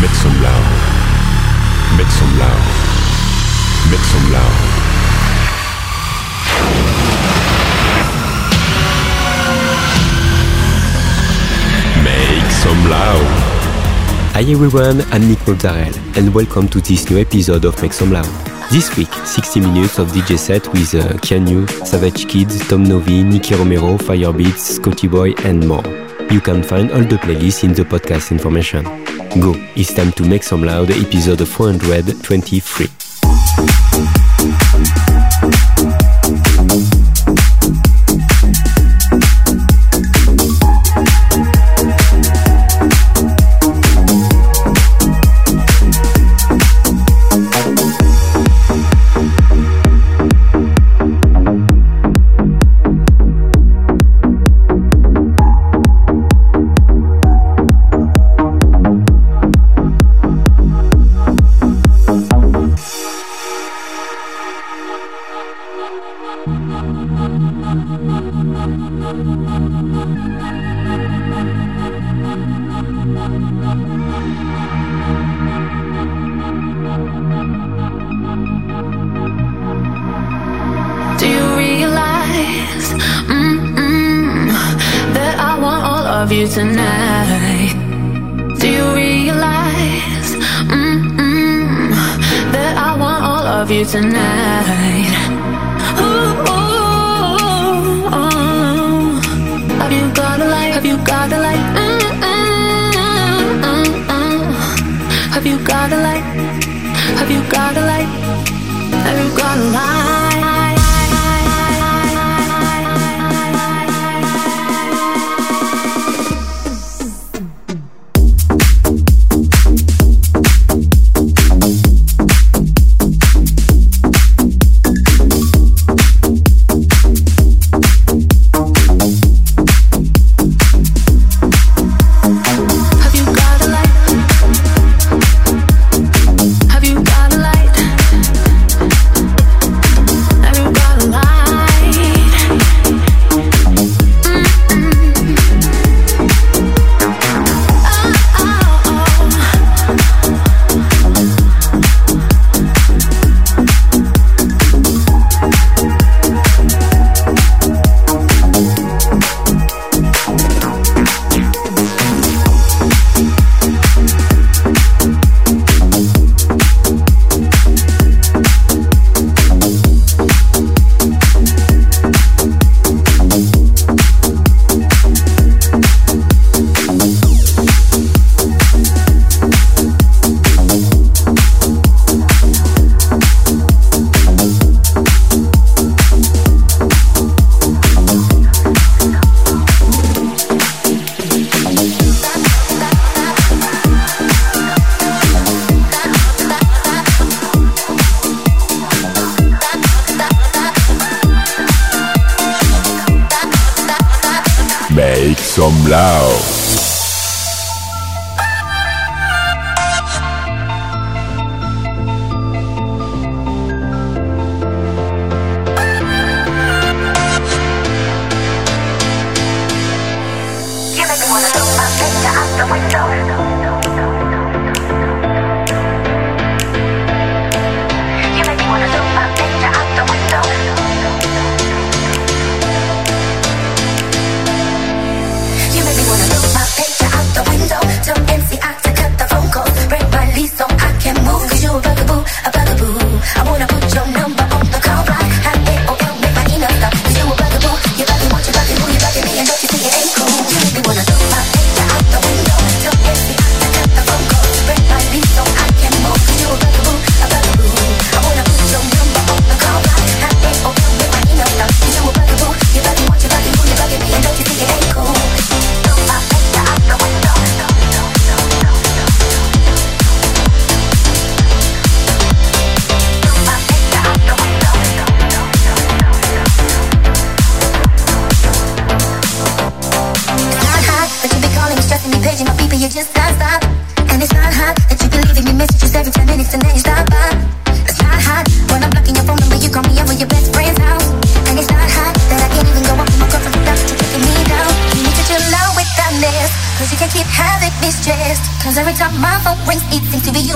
Make some loud. Make some loud. Make some loud. Make some loud. Hi everyone, I'm Nick Mozzarella and welcome to this new episode of Make Some Loud. This week, 60 minutes of DJ set with uh, Savage Kids, Tom Novy, Nicky Romero, Firebeatz, Scotty Boy and more. You can find all the playlists in the podcast information. Go, it's time to Make Some Loud episode 423. You tonight? Do you realize mm-mm, that I want all of you tonight? Ooh, ooh, ooh. Have you got a light? Have you got a light? Mm-mm, mm-mm. Mm-hmm. Have you got a light? Have you got a light? Have you got a light? From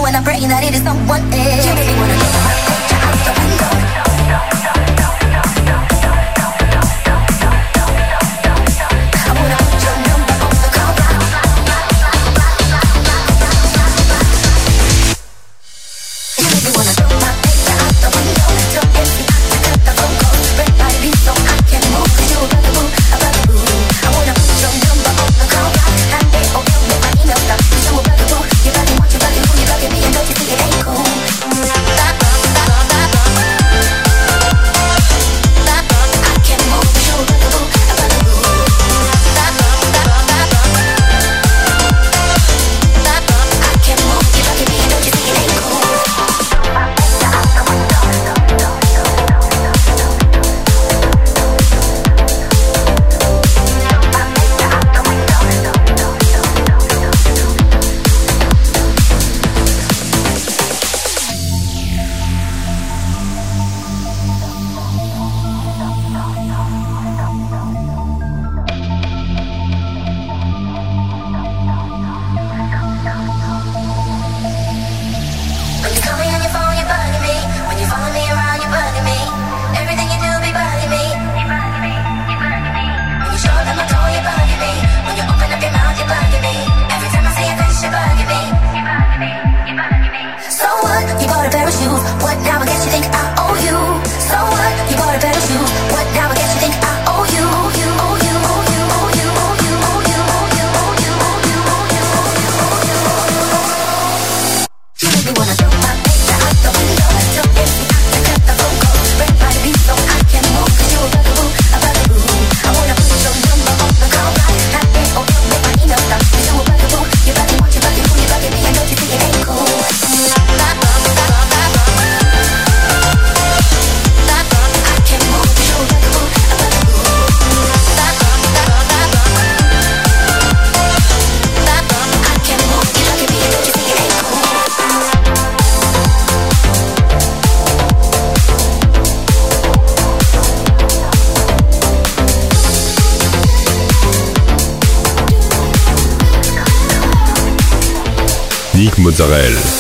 and I'm praying that it is someone else. You really wanna know? Out the window. Israël.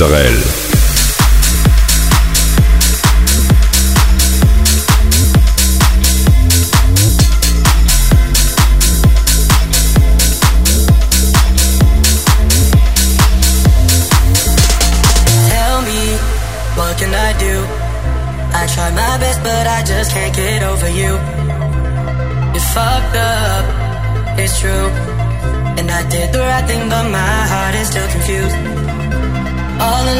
Mozzarella. all alone.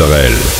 Mozzarella.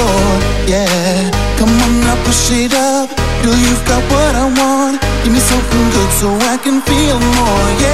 for, yeah. Come on now, push it up. Girl, you've got what I want. Give me something good so I can feel more, yeah.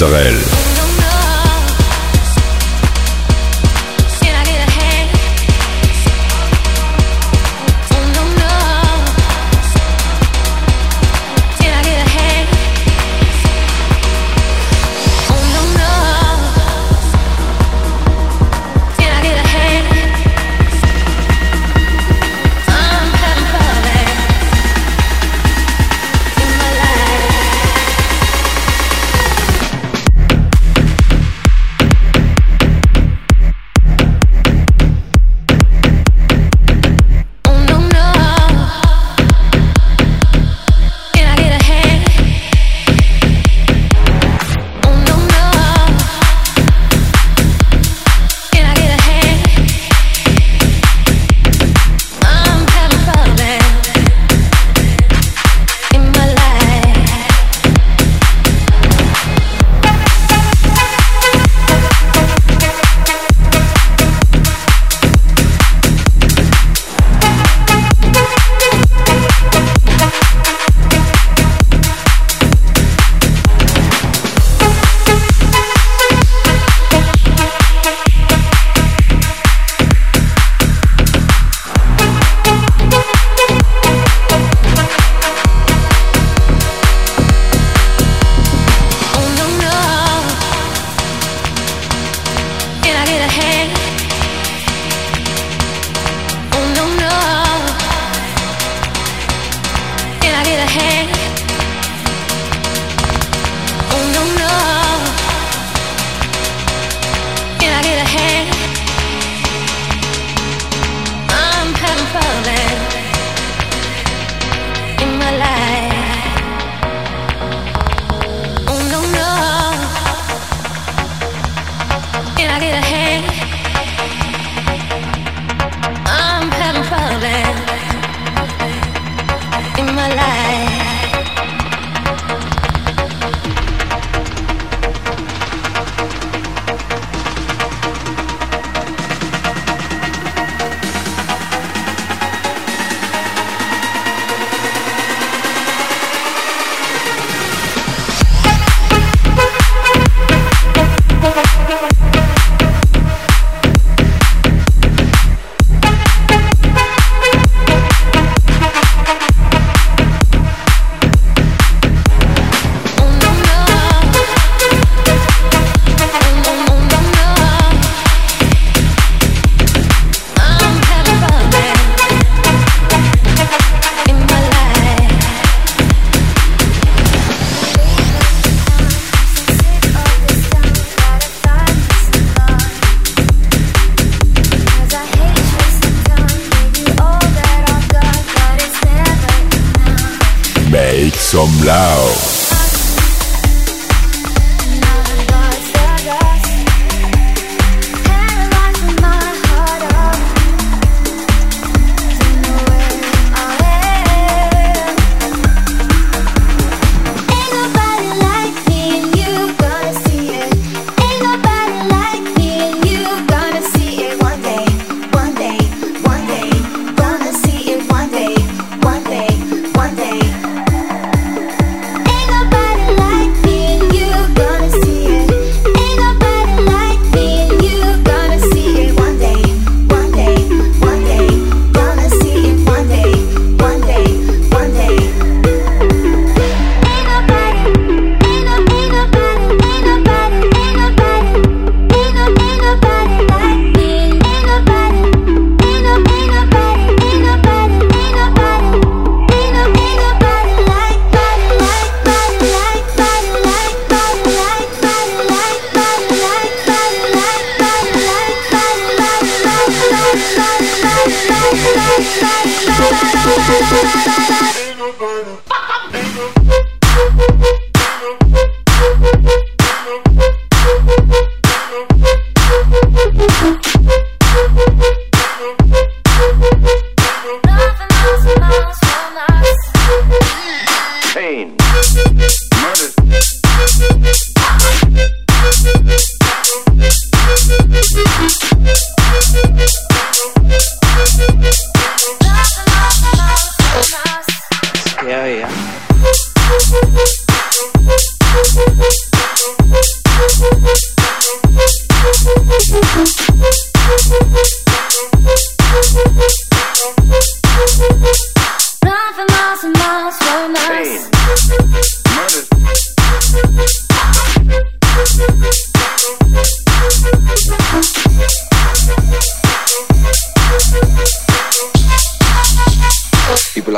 Nick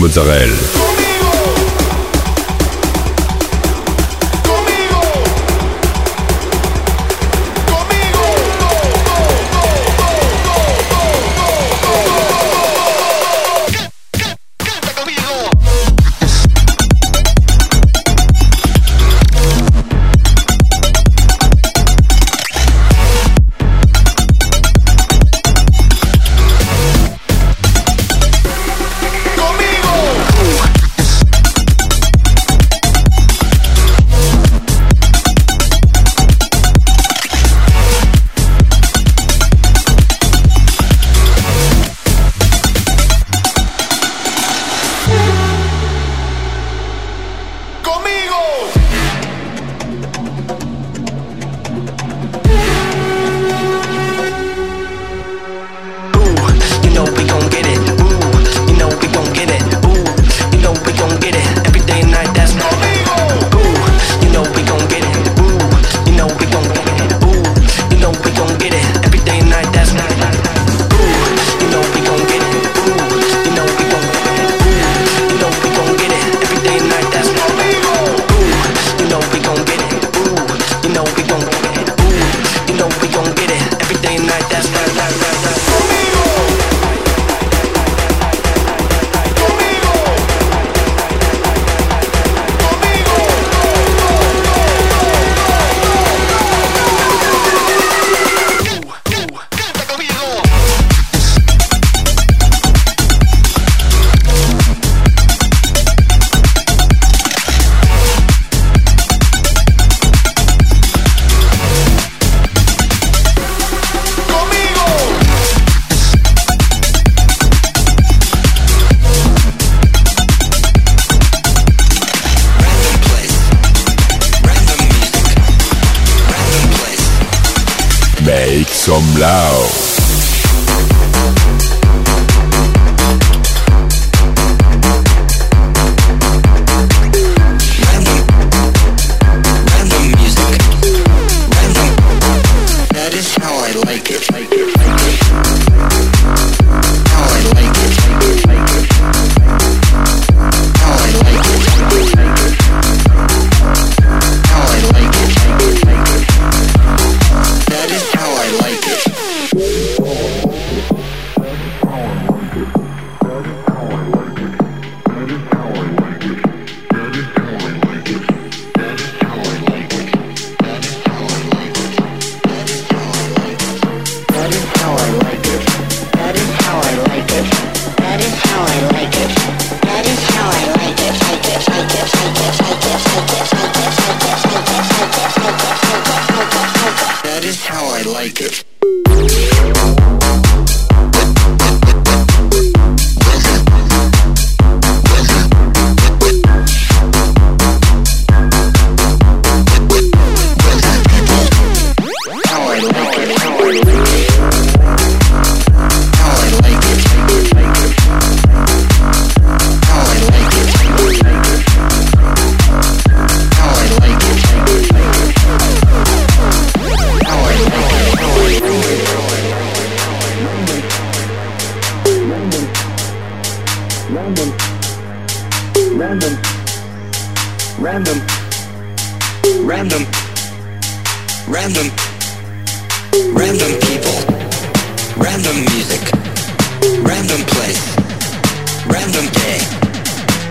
Mozzarella. Make some loud.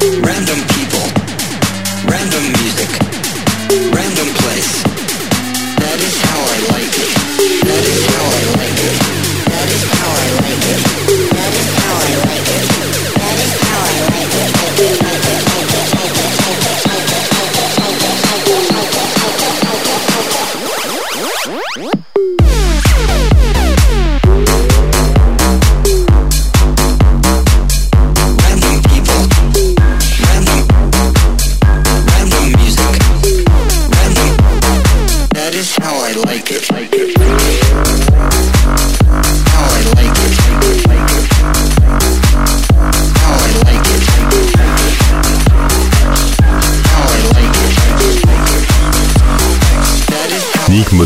Random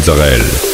Mozzarella.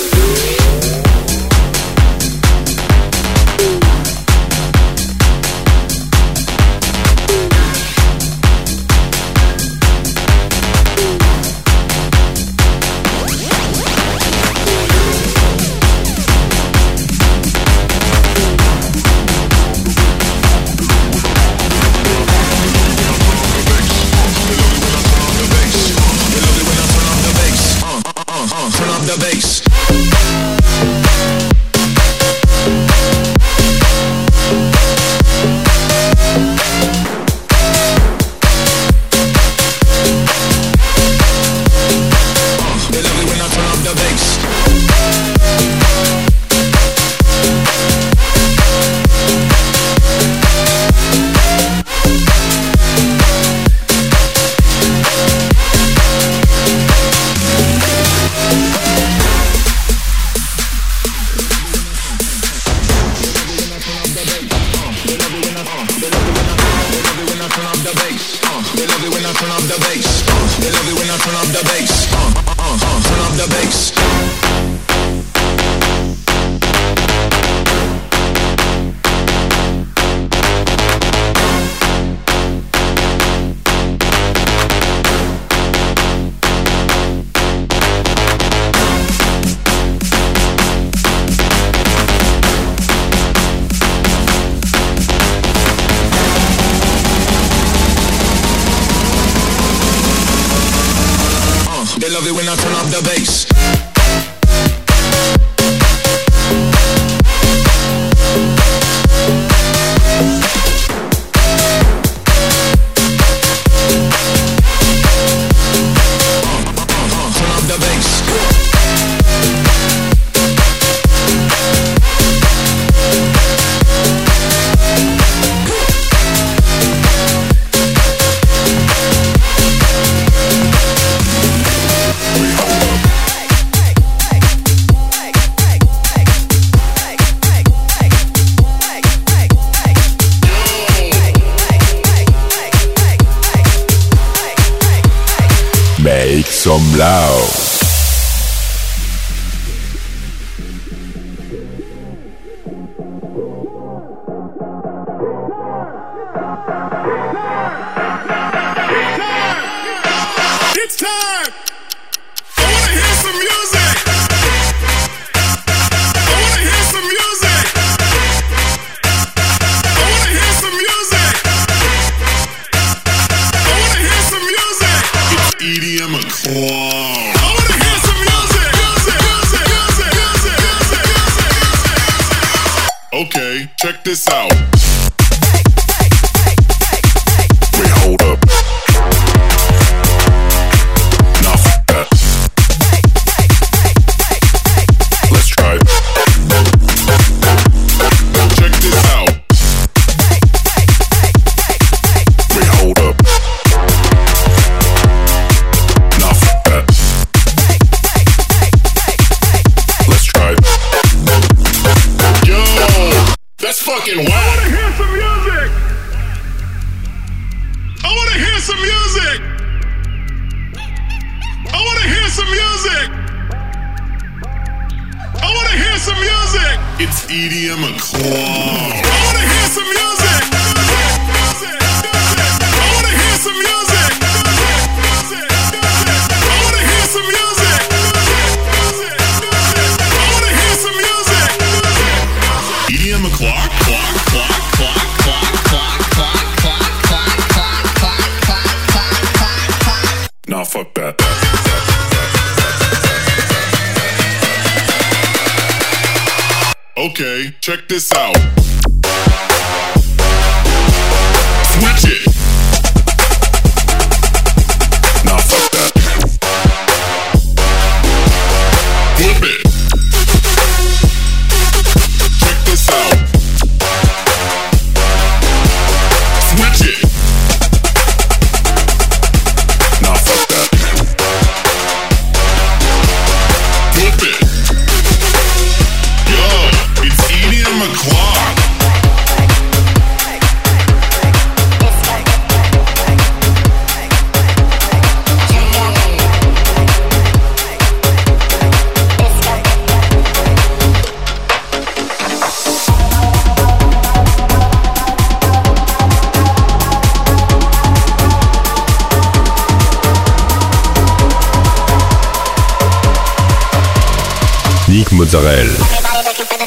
Check this out.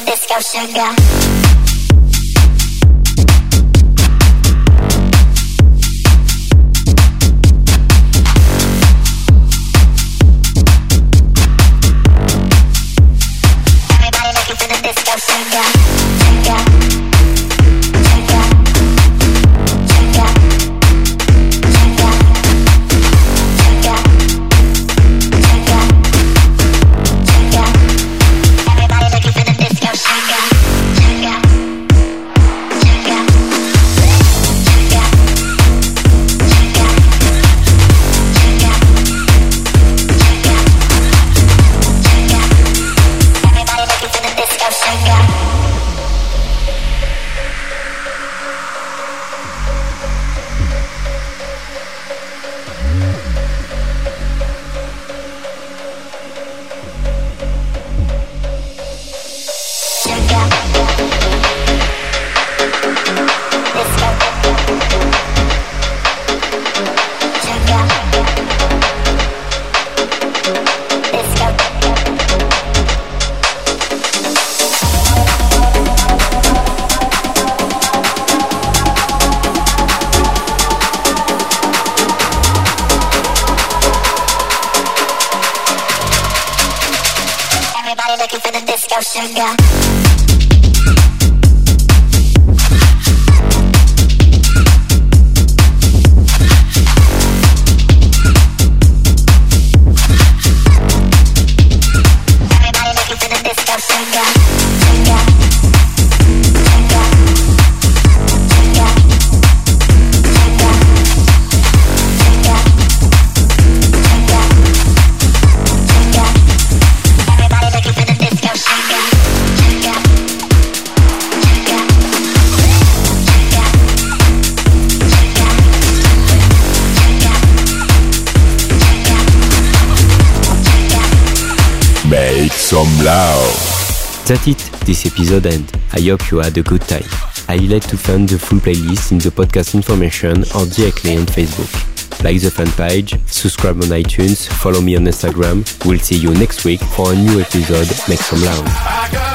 Nick looking for the disco sugar. Some loud. That's it, this episode end. I hope you had a good time. I will let to find the full playlist in the podcast information or directly on Facebook. Like the fan page, subscribe on iTunes, follow me on Instagram. We'll see you next week for a new episode. Make some loud. Make some loud.